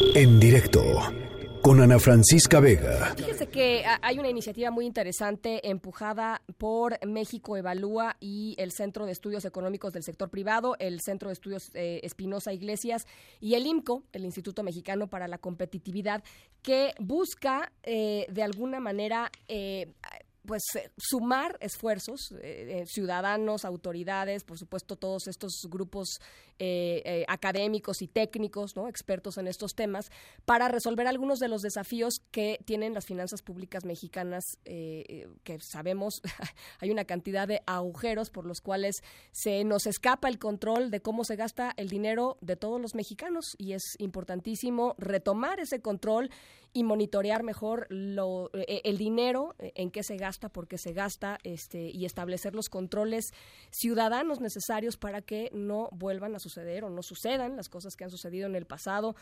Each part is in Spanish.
En directo con Ana Francisca Vega. Fíjese que hay una iniciativa muy interesante empujada por México Evalúa y el Centro de Estudios Económicos del Sector Privado, el Centro de Estudios eh, Espinosa Iglesias y el IMCO, el Instituto Mexicano para la Competitividad, que busca eh, de alguna manera eh, pues sumar esfuerzos, ciudadanos, autoridades, por supuesto todos estos grupos académicos y técnicos, ¿no? expertos en estos temas, para resolver algunos de los desafíos que tienen las finanzas públicas mexicanas, que sabemos hay una cantidad de agujeros por los cuales se nos escapa el control de cómo se gasta el dinero de todos los mexicanos y es importantísimo retomar ese control y monitorear mejor lo, el dinero en qué se gasta porque se gasta este, y establecer los controles ciudadanos necesarios para que no vuelvan a suceder o no sucedan las cosas que han sucedido en el pasado,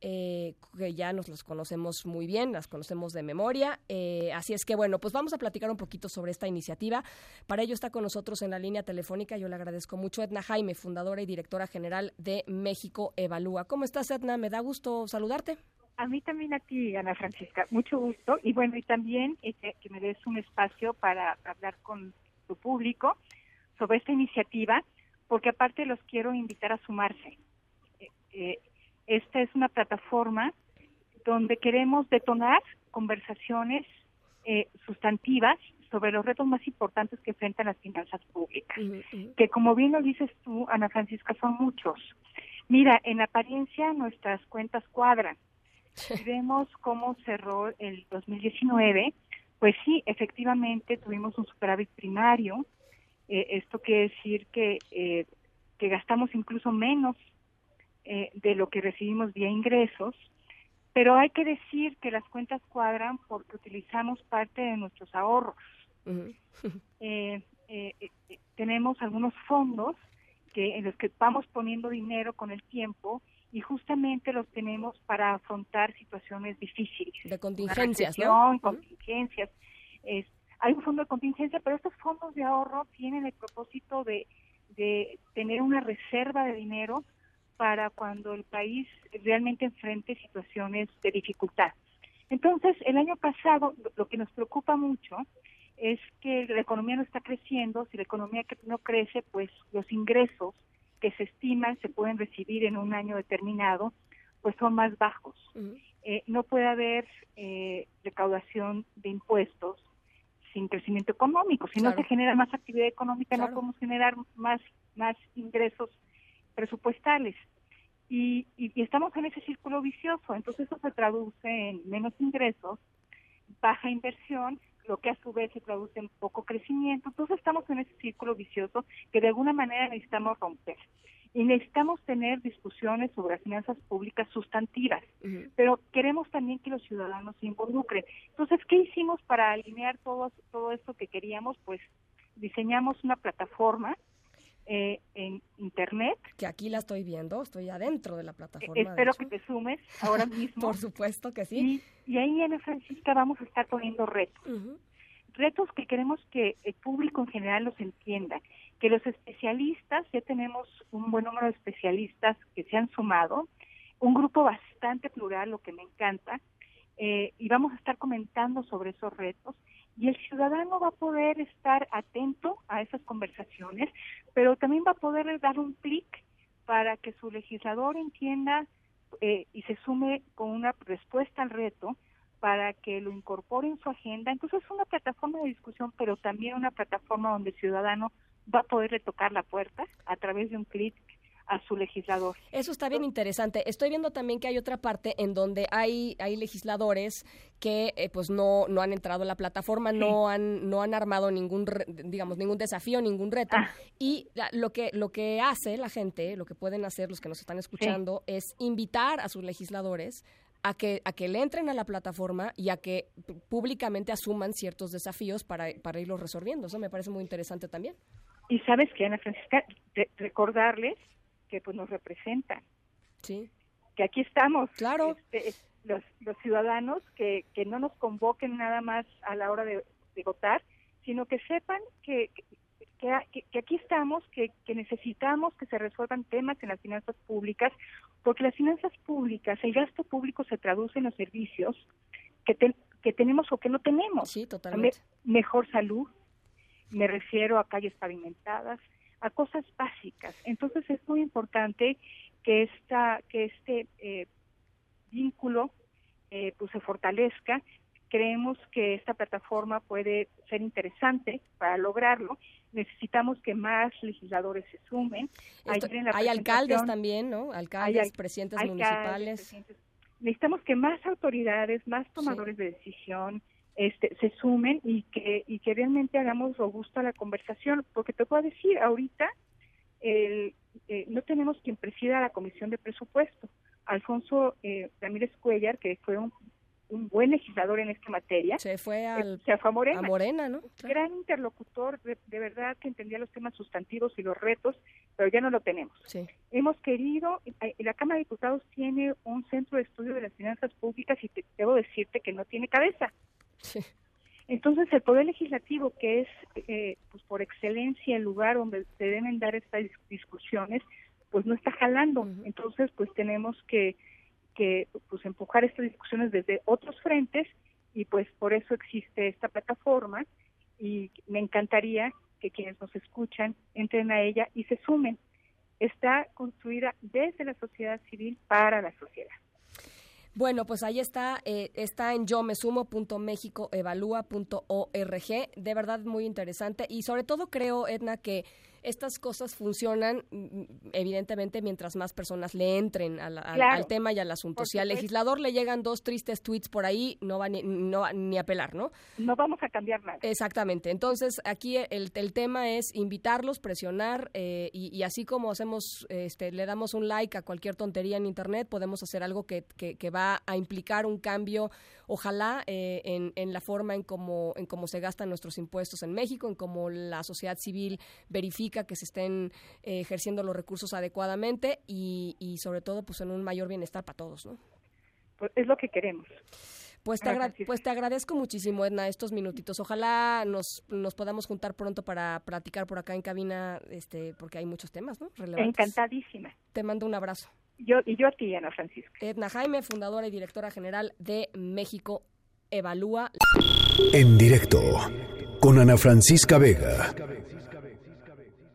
eh, que ya nos las conocemos muy bien, las conocemos de memoria. Eh, así es que bueno, pues vamos a platicar un poquito sobre esta iniciativa. Para ello está con nosotros en la línea telefónica, yo le agradezco mucho, Edna Jaime, fundadora y directora general de México Evalúa. ¿Cómo estás, Edna? Me da gusto saludarte. A mí también a ti, Ana Francisca, mucho gusto. Y bueno, y también este, que me des un espacio para hablar con tu público sobre esta iniciativa, porque aparte los quiero invitar a sumarse. Eh, eh, esta es una plataforma donde queremos detonar conversaciones eh, sustantivas sobre los retos más importantes que enfrentan las finanzas públicas, que como bien lo dices tú, Ana Francisca, son muchos. Mira, en apariencia nuestras cuentas cuadran, si vemos cómo cerró el 2019, pues sí, efectivamente tuvimos un superávit primario. Eh, esto quiere decir que, eh, que gastamos incluso menos eh, de lo que recibimos vía ingresos, pero hay que decir que las cuentas cuadran porque utilizamos parte de nuestros ahorros. tenemos algunos fondos que en los que vamos poniendo dinero con el tiempo y justamente los tenemos para afrontar situaciones difíciles. De contingencias, ¿no? Contingencias. Hay un fondo de contingencia, pero estos fondos de ahorro tienen el propósito de, de tener una reserva de dinero para cuando el país realmente enfrente situaciones de dificultad. Entonces, el año pasado, lo que nos preocupa mucho es que la economía no está creciendo. Si la economía no crece, pues los ingresos que se estiman se pueden recibir en un año determinado, pues son más bajos. Eh, no puede haber eh, recaudación de impuestos sin crecimiento económico. Si no se genera más actividad económica, no podemos generar más, más ingresos presupuestales. Y, y, estamos en ese círculo vicioso. Entonces eso se traduce en menos ingresos, baja inversión lo que a su vez se traduce en poco crecimiento. Entonces estamos en ese círculo vicioso que de alguna manera necesitamos romper. Y necesitamos tener discusiones sobre finanzas públicas sustantivas, pero queremos también que los ciudadanos se involucren. Entonces, ¿qué hicimos para alinear todo, todo esto que queríamos? Pues diseñamos una plataforma eh, en internet. Que aquí la estoy viendo, estoy adentro de la plataforma. espero que te sumes ahora mismo. Por supuesto que sí. Y, ahí, Ana Francisca, vamos a estar poniendo retos. Retos que queremos que el público en general los entienda. Que los especialistas, ya tenemos un buen número de especialistas que se han sumado, un grupo bastante plural, lo que me encanta, eh, y vamos a estar comentando sobre esos retos y el ciudadano va a poder estar atento a esas conversaciones, pero también va a poder dar un clic para que su legislador entienda eh, y se sume con una respuesta al reto para que lo incorpore en su agenda. Entonces es una plataforma de discusión, pero también una plataforma donde el ciudadano va a poderle tocar la puerta a través de un clic a su legislador. Eso está bien interesante. Estoy viendo también que hay otra parte en donde hay, hay legisladores que eh, pues no, no han entrado a la plataforma, no han, no han armado ningún digamos ningún desafío, ningún reto. Ah. Y lo que, lo que hace la gente, lo que pueden hacer los que nos están escuchando, es invitar a sus legisladores a que, a que le entren a la plataforma y a que públicamente asuman ciertos desafíos para, para irlos resolviendo. Eso me parece muy interesante también. Y sabes que, Ana Francisca, recordarles que pues nos representan. Sí. Que aquí estamos. Claro. Este, los, los ciudadanos que, que no nos convoquen nada más a la hora de, votar, sino que sepan que, que, que, aquí estamos, que, que necesitamos que se resuelvan temas en las finanzas públicas porque las finanzas públicas, el gasto público se traduce en los servicios que, que tenemos o que no tenemos. Sí, totalmente. mejor salud, me refiero a calles pavimentadas, a cosas básicas. Entonces es muy importante que esta que este eh, vínculo eh, pues se fortalezca. Creemos que esta plataforma puede ser interesante para lograrlo. Necesitamos que más legisladores se sumen. hay alcaldes también, ¿no? Alcaldes, presidentes municipales. Necesitamos que más autoridades, más tomadores de decisión, este, se sumen y que, y que realmente hagamos robusta la conversación, porque te puedo decir, ahorita el, eh, no tenemos quien presida la Comisión de Presupuesto. Alfonso eh, Ramírez Cuellar, que fue un, buen legislador en esta materia, se fue, eh, al, se fue a Morena. A Morena ¿no? Gran interlocutor, de, verdad que entendía los temas sustantivos y los retos, pero ya no lo tenemos. Sí. Hemos querido, la Cámara de Diputados tiene un centro de estudio de las finanzas públicas y debo decirte que no tiene cabeza. Entonces, el Poder Legislativo, que es eh, pues por excelencia el lugar donde se deben dar estas discusiones, pues no está jalando. Entonces, pues tenemos que, que pues empujar estas discusiones desde otros frentes y pues por eso existe esta plataforma y me encantaría que quienes nos escuchan entren a ella y se sumen. Está construida desde la sociedad civil para la sociedad. Bueno, pues ahí está, eh, está en yo me De verdad muy interesante y sobre todo creo, Edna, que estas cosas funcionan mm, evidentemente mientras más personas le entren al, tema y al asunto. Si al legislador le llegan dos tristes tweets por ahí, no va ni, no, ni a pelar, ¿no? No vamos a cambiar nada. Exactamente. Entonces, aquí el, el tema es invitarlos, presionar eh, y, así como hacemos, este, le damos un like a cualquier tontería en Internet, podemos hacer algo que, que, va a implicar un cambio, ojalá, eh, en, en la forma en cómo, en cómo se gastan nuestros impuestos en México, en cómo la sociedad civil verifica que se estén eh, ejerciendo los recursos adecuadamente y, y, sobre todo pues en un mayor bienestar para todos, ¿no? Pues es lo que queremos. Pues te, pues te agradezco muchísimo, Edna, estos minutitos. Ojalá nos, nos podamos juntar pronto para platicar por acá en cabina, este, porque hay muchos temas, ¿no? Encantadísima. Te mando un abrazo. Yo, y yo a ti, Ana Francisca. Edna Jaime, fundadora y directora general de México Evalúa. En directo, con Ana Francisca Vega.